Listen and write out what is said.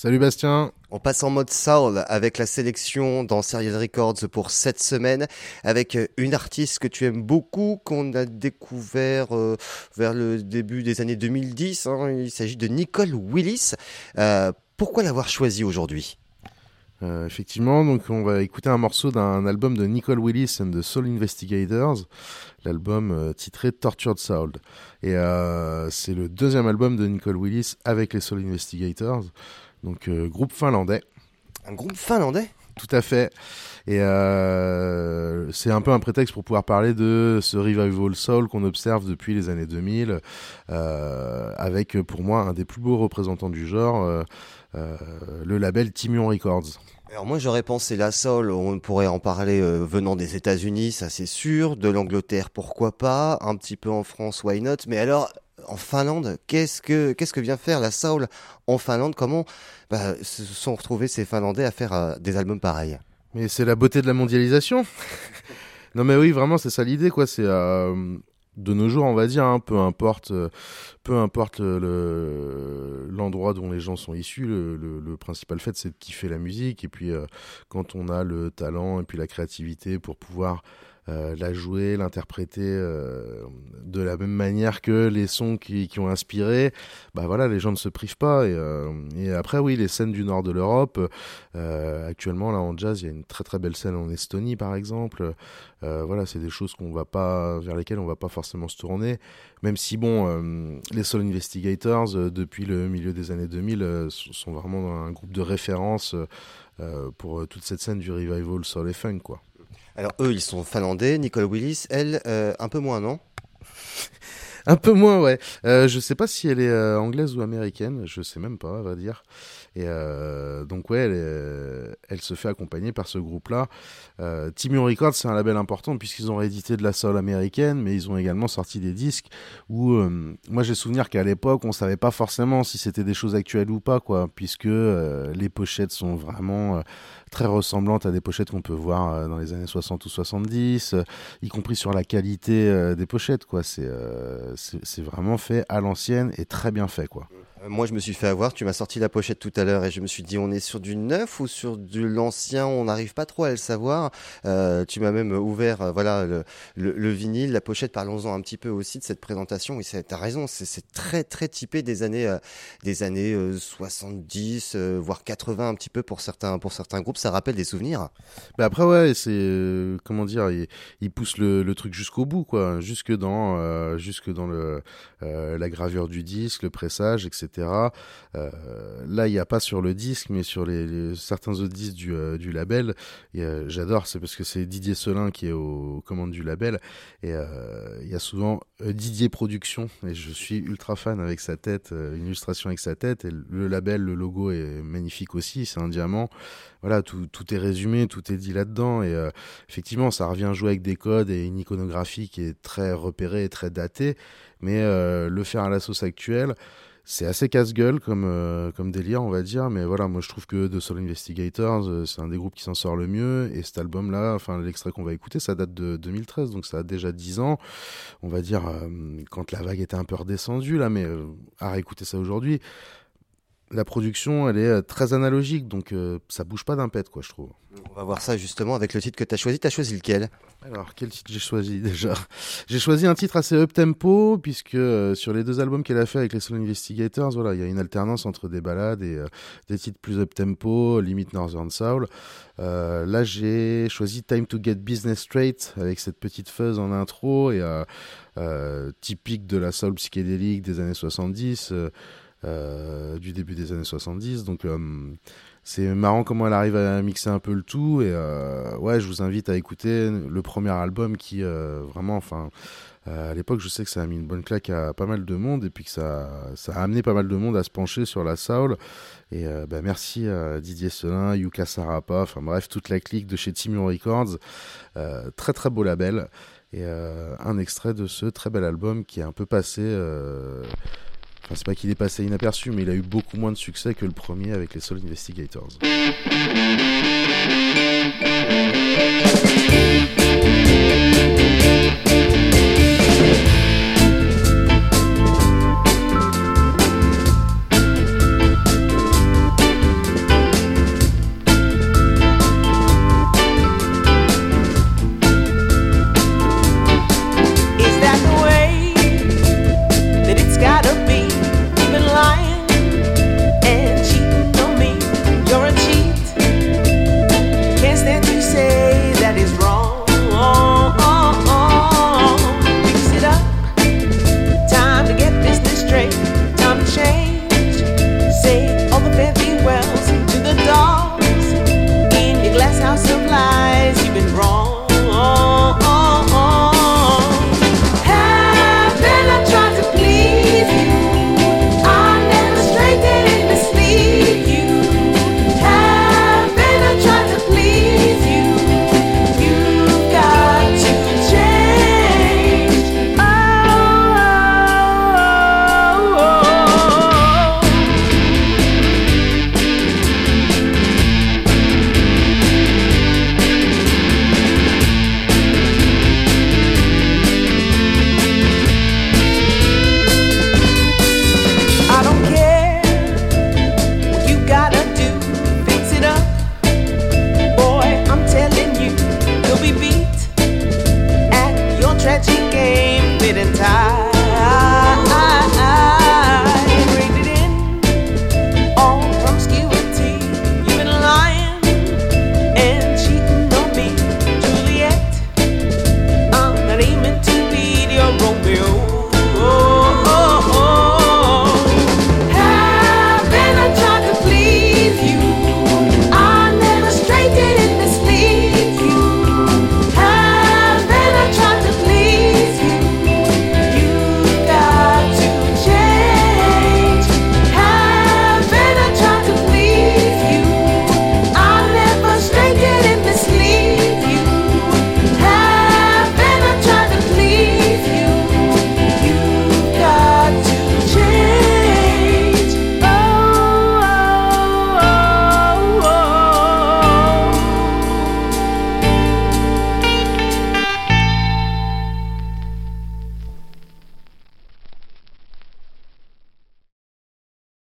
Salut Bastien. On passe en mode soul avec la sélection dans Serial Records pour cette semaine avec une artiste que tu aimes beaucoup, qu'on a découvert euh, vers le début des années 2010. Hein. Il s'agit de Nicole Willis. Euh, pourquoi l'avoir choisie aujourd'hui? Euh, effectivement, donc on va écouter un morceau d'un album de Nicole Willis and the Soul Investigators, l'album euh, titré Tortured Soul. Et euh, c'est le deuxième album de Nicole Willis avec les Soul Investigators, donc groupe finlandais. Un groupe finlandais Tout à fait. Et c'est un peu un prétexte pour pouvoir parler de ce revival soul qu'on observe depuis les années 2000, avec pour moi un des plus beaux représentants du genre. le label Timion Records. Alors moi j'aurais pensé la soul, on pourrait en parler euh, venant des États-Unis, ça c'est sûr, de l'Angleterre pourquoi pas, un petit peu en France why not, mais alors en Finlande, qu'est-ce que vient faire la soul en Finlande? Comment bah, se sont retrouvés ces Finlandais à faire euh, des albums pareils? Mais c'est la beauté de la mondialisation. non mais oui, vraiment c'est ça l'idée quoi, c'est euh, de nos jours, on va dire, hein, peu importe, euh, peu importe l'endroit dont les gens sont issus, le, principal fait, c'est de kiffer la musique. Et puis, quand on a le talent et puis la créativité pour pouvoir euh, la jouer, l'interpréter euh, de la même manière que les sons qui, qui, ont inspiré, bah voilà, les gens ne se privent pas. Et, euh, et après, oui, les scènes du nord de l'Europe, actuellement, là, en jazz, il y a une très très belle scène en Estonie, par exemple. voilà, c'est des choses qu'on va pas, vers lesquelles on va pas forcément se tourner. Même si, bon, les Soul Investigators, depuis le milieu des années 2000, sont vraiment un groupe de référence pour toute cette scène du revival soul et funk, quoi. Alors eux, ils sont finlandais. Nicole Willis, elle, euh, un peu moins, non? Un peu moins, ouais. Euh, je sais pas si elle est euh, anglaise ou américaine, je sais même pas, on va dire. Et euh, donc ouais, elle, se fait accompagner par ce groupe-là. Euh, Timion Records, c'est un label important puisqu'ils ont réédité de la soul américaine, mais ils ont également sorti des disques où euh, moi j'ai souvenir qu'à l'époque on savait pas forcément si c'était des choses actuelles ou pas, quoi, puisque les pochettes sont vraiment très ressemblantes à des pochettes qu'on peut voir dans les années 60 ou 70, y compris sur la qualité des pochettes, quoi. C'est c'est vraiment fait à l'ancienne et très bien fait, quoi. Euh, moi, je me suis fait avoir. Tu m'as sorti la pochette tout à l'heure et je me suis dit, on est sur du neuf ou sur de l'ancien? On n'arrive pas trop à le savoir. Euh, tu m'as même ouvert, euh, voilà, le, vinyle, la pochette. Parlons-en un petit peu aussi de cette présentation. Et as raison, c'est très très typé des années, des années 70, voire 80 un petit peu pour certains pour certains groupes. Ça rappelle des souvenirs. Mais après, ouais, c'est comment dire, il, pousse le, truc jusqu'au bout, quoi, jusque dans jusque dans le la gravure du disque, le pressage, etc. Euh, là, il n'y a pas sur le disque, mais sur certains autres disques du, euh, label. J'adore, c'est parce que c'est Didier Selin qui est aux commandes du label. Et euh, il y a souvent Didier Production, et je suis ultra fan avec sa tête, une illustration avec sa tête. Et le label, le logo est magnifique aussi, c'est un diamant. Voilà, tout, tout, est résumé, tout est dit là-dedans. Et effectivement, ça revient jouer avec des codes et une iconographie qui est très repérée et très datée. Mais le faire à la sauce actuelle, c'est assez casse-gueule comme, euh, comme délire, on va dire. Mais voilà, moi je trouve que The Soul Investigators, euh, c'est un des groupes qui s'en sort le mieux. Et cet album-là, enfin l'extrait qu'on va écouter, ça date de 2013, donc ça a déjà 10 ans. On va dire, euh, quand la vague était un peu redescendue, là, mais à réécouter ça aujourd'hui, la production, elle est très analogique, donc ça bouge pas d'un pet, quoi, je trouve. On va voir ça justement avec le titre que tu as choisi. Tu as choisi lequel? Alors, quel titre j'ai choisi déjà? J'ai choisi un titre assez up-tempo, puisque euh, sur les deux albums qu'elle a fait avec les Soul Investigators, voilà, il y a une alternance entre des ballades et euh, des titres plus up-tempo, limite Northern Soul. Euh, là, j'ai choisi Time to Get Business Straight, avec cette petite fuzz en intro, et typique de la soul psychédélique des années 70. Du début des années 70. Donc, c'est marrant comment elle arrive à mixer un peu le tout et euh, ouais je vous invite à écouter le premier album qui euh, vraiment enfin à l'époque, je sais que ça a mis une bonne claque à pas mal de monde et puis que ça, ça a amené pas mal de monde à se pencher sur la soul. Et bah, merci à Didier Selin, Yuka Sarapa, enfin bref, toute la clique de chez Timur Records. très très beau label. Et un extrait de ce très bel album qui est un peu passé Enfin, c'est pas qu'il est passé inaperçu, mais il a eu beaucoup moins de succès que le premier avec les Soul Investigators.